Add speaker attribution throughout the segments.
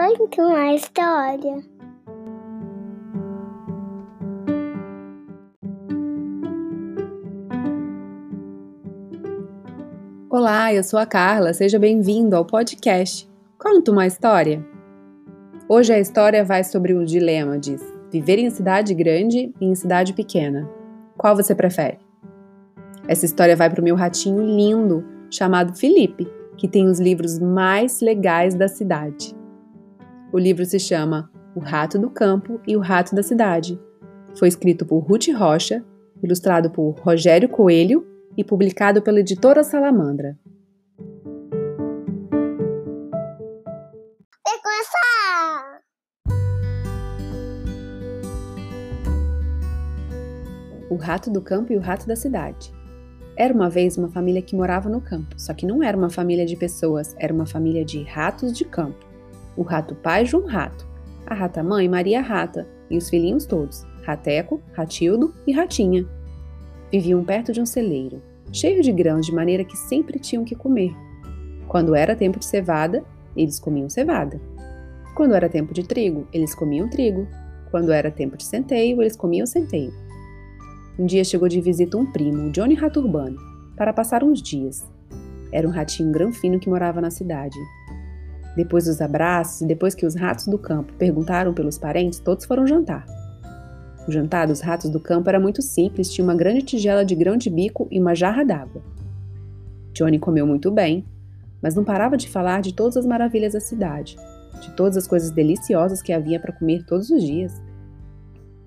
Speaker 1: Conta uma história.
Speaker 2: Olá, eu sou a Carla, seja bem-vindo ao podcast Conta uma História. Hoje a história vai sobre o dilema de viver em cidade grande e em cidade pequena. Qual você prefere? Essa história vai para o meu ratinho lindo chamado Felipe, que tem os livros mais legais da cidade. O livro se chama O Rato do Campo e o Rato da Cidade. Foi escrito por Ruth Rocha, ilustrado por Rogério Coelho e publicado pela editora Salamandra. O Rato do Campo e o Rato da Cidade. Era uma vez uma família que morava no campo, só que não era uma família de pessoas, era uma família de ratos de campo. O rato pai João Rato, a rata mãe Maria Rata e os filhinhos todos, Rateco, Ratildo e Ratinha. Viviam perto de um celeiro, cheio de grãos de maneira que sempre tinham que comer. Quando era tempo de cevada, eles comiam cevada. Quando era tempo de trigo, eles comiam trigo. Quando era tempo de centeio, eles comiam centeio. Um dia chegou de visita um primo, Johnny Rato Urbano, para passar uns dias. Era um ratinho granfino que morava na cidade. Depois dos abraços e depois que os ratos do campo perguntaram pelos parentes, todos foram jantar. O jantar dos ratos do campo era muito simples, tinha uma grande tigela de grão de bico e uma jarra d'água. Johnny comeu muito bem, mas não parava de falar de todas as maravilhas da cidade, de todas as coisas deliciosas que havia para comer todos os dias.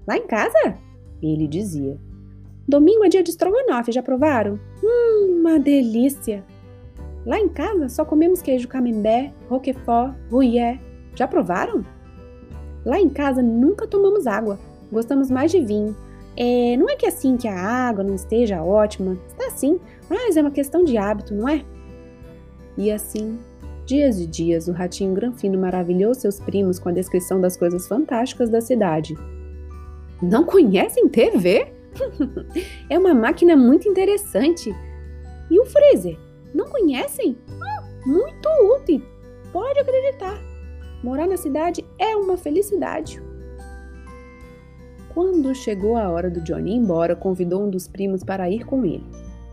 Speaker 2: Lá em casa? Ele dizia. Domingo é dia de estrogonofe, já provaram? Hum, uma delícia! Lá em casa só comemos queijo camembert, roquefort, gruyère. Já provaram? Lá em casa nunca tomamos água, gostamos mais de vinho. É, não é que assim que a água não esteja ótima, está sim, mas é uma questão de hábito, não é? E assim, dias e dias, o ratinho granfino maravilhou seus primos com a descrição das coisas fantásticas da cidade. Não conhecem TV? é uma máquina muito interessante. E o freezer? Não conhecem? Ah, muito útil. Pode acreditar. Morar na cidade é uma felicidade. Quando chegou a hora do Johnny ir embora, convidou um dos primos para ir com ele.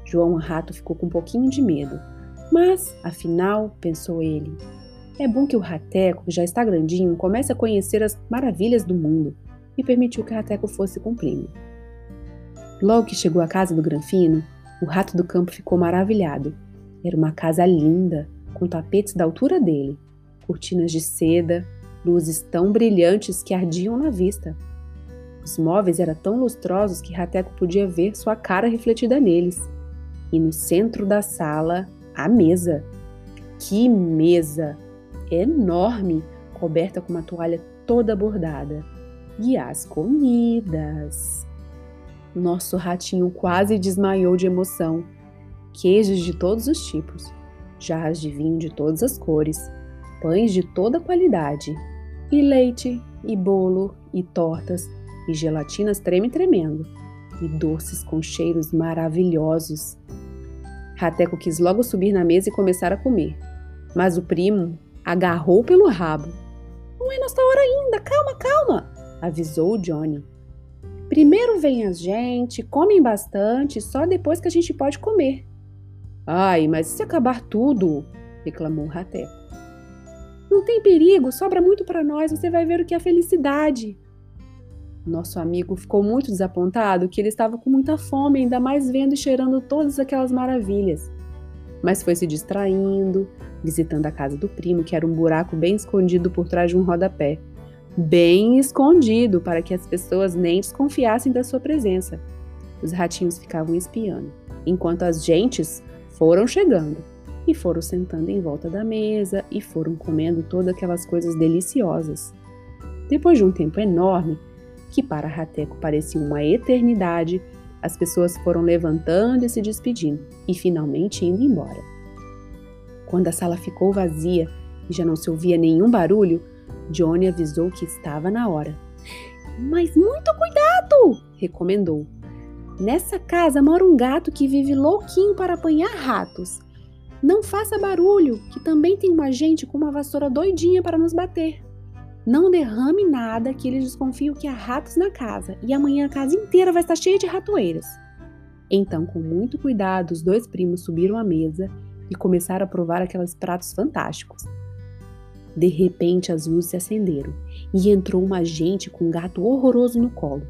Speaker 2: João Rato ficou com um pouquinho de medo. Mas, afinal, pensou ele, é bom que o Rateco, que já está grandinho, comece a conhecer as maravilhas do mundo. E permitiu que o Rateco fosse com o primo. Logo que chegou à casa do Granfino, o rato do campo ficou maravilhado. Era uma casa linda, com tapetes da altura dele, cortinas de seda, luzes tão brilhantes que ardiam na vista. Os móveis eram tão lustrosos que Rateco podia ver sua cara refletida neles. E no centro da sala, a mesa. Que mesa! Enorme, coberta com uma toalha toda bordada. E as comidas! Nosso ratinho quase desmaiou de emoção. Queijos de todos os tipos, jarras de vinho de todas as cores, pães de toda qualidade, e leite, e bolo, e tortas, e gelatinas treme tremendo, e doces com cheiros maravilhosos. Rateco quis logo subir na mesa e começar a comer, mas o primo agarrou pelo rabo. Não é nossa hora ainda, calma, calma, avisou o Johnny. Primeiro vem a gente, comem bastante, só depois que a gente pode comer. Ai, mas se acabar tudo? reclamou Rateco. Não tem perigo, sobra muito para nós, você vai ver o que é felicidade. Nosso amigo ficou muito desapontado que ele estava com muita fome, ainda mais vendo e cheirando todas aquelas maravilhas. Mas foi se distraindo, visitando a casa do primo, que era um buraco bem escondido por trás de um rodapé bem escondido para que as pessoas nem desconfiassem da sua presença. Os ratinhos ficavam espiando, enquanto as gentes foram chegando e foram sentando em volta da mesa e foram comendo todas aquelas coisas deliciosas. Depois de um tempo enorme, que para Rateco parecia uma eternidade, as pessoas foram levantando e se despedindo e finalmente indo embora. Quando a sala ficou vazia e já não se ouvia nenhum barulho, Johnny avisou que estava na hora. Mas muito cuidado! recomendou. Nessa casa mora um gato que vive louquinho para apanhar ratos. Não faça barulho, que também tem uma gente com uma vassoura doidinha para nos bater. Não derrame nada que eles desconfiam que há ratos na casa e amanhã a casa inteira vai estar cheia de ratoeiras. Então, com muito cuidado, os dois primos subiram à mesa e começaram a provar aqueles pratos fantásticos. De repente, as luzes se acenderam e entrou uma gente com um gato horroroso no colo.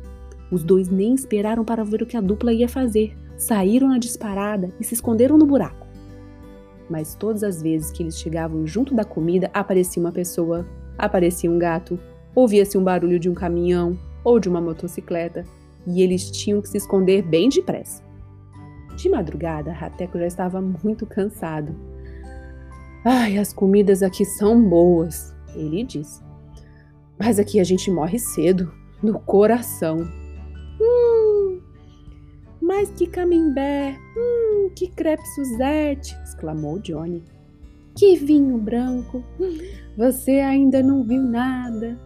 Speaker 2: Os dois nem esperaram para ver o que a dupla ia fazer. Saíram na disparada e se esconderam no buraco. Mas todas as vezes que eles chegavam junto da comida, aparecia uma pessoa, aparecia um gato, ouvia-se um barulho de um caminhão ou de uma motocicleta, e eles tinham que se esconder bem depressa. De madrugada, Rateco já estava muito cansado. Ai, as comidas aqui são boas, ele disse. Mas aqui a gente morre cedo, no coração. Mas que camembert, hum, que crepe Suzette, exclamou Johnny. Que vinho branco, você ainda não viu nada.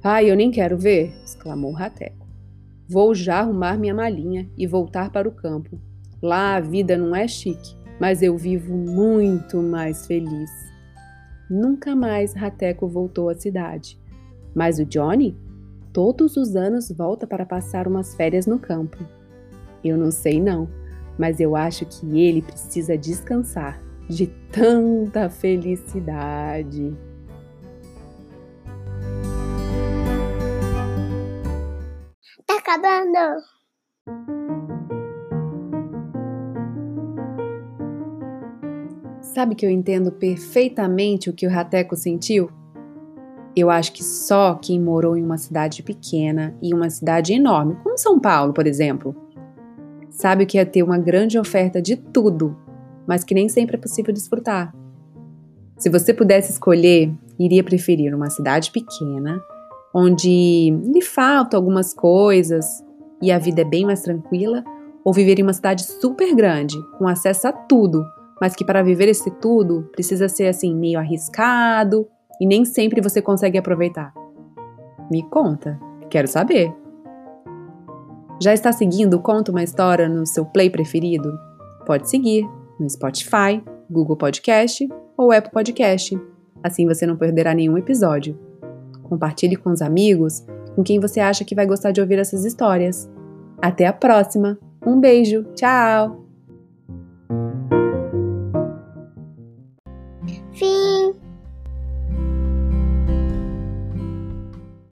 Speaker 2: Ai, eu nem quero ver, exclamou Rateco. Vou já arrumar minha malinha e voltar para o campo. Lá a vida não é chique, mas eu vivo muito mais feliz. Nunca mais Rateco voltou à cidade. Mas o Johnny, todos os anos, volta para passar umas férias no campo. Eu não sei não, mas eu acho que ele precisa descansar de tanta felicidade.
Speaker 1: Tá acabando.
Speaker 2: Sabe que eu entendo perfeitamente o que o Rateco sentiu? Eu acho que só quem morou em uma cidade pequena e uma cidade enorme, como São Paulo, por exemplo, sabe o que é ter uma grande oferta de tudo, mas que nem sempre é possível desfrutar. Se você pudesse escolher, iria preferir uma cidade pequena, onde lhe faltam algumas coisas e a vida é bem mais tranquila, ou viver em uma cidade super grande, com acesso a tudo, mas que para viver esse tudo precisa ser assim meio arriscado e nem sempre você consegue aproveitar. Me conta, quero saber. Já está seguindo Conta uma História no seu play preferido? Pode seguir no Spotify, Google Podcast ou Apple Podcast. Assim você não perderá nenhum episódio. Compartilhe com os amigos, com quem você acha que vai gostar de ouvir essas histórias. Até a próxima. Um beijo. Tchau.